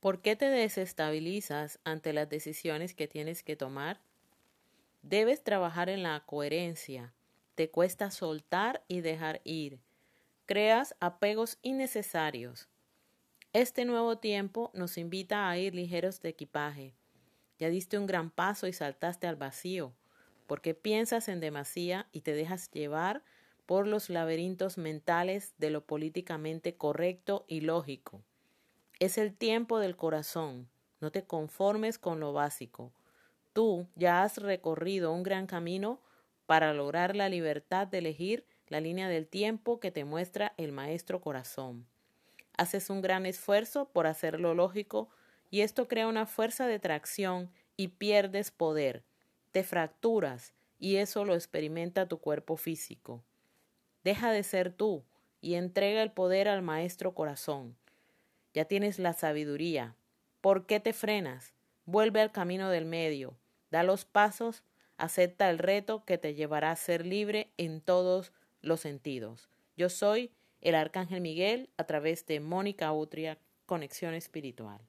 ¿Por qué te desestabilizas ante las decisiones que tienes que tomar? Debes trabajar en la coherencia. Te cuesta soltar y dejar ir. Creas apegos innecesarios. Este nuevo tiempo nos invita a ir ligeros de equipaje. Ya diste un gran paso y saltaste al vacío, porque piensas en demasía y te dejas llevar por los laberintos mentales de lo políticamente correcto y lógico. Es el tiempo del corazón. No te conformes con lo básico. Tú ya has recorrido un gran camino para lograr la libertad de elegir la línea del tiempo que te muestra el maestro corazón. Haces un gran esfuerzo por hacerlo lógico y esto crea una fuerza de tracción y pierdes poder. Te fracturas y eso lo experimenta tu cuerpo físico. Deja de ser tú y entrega el poder al maestro corazón ya tienes la sabiduría. ¿Por qué te frenas? Vuelve al camino del medio, da los pasos, acepta el reto que te llevará a ser libre en todos los sentidos. Yo soy el Arcángel Miguel a través de Mónica Utria, Conexión Espiritual.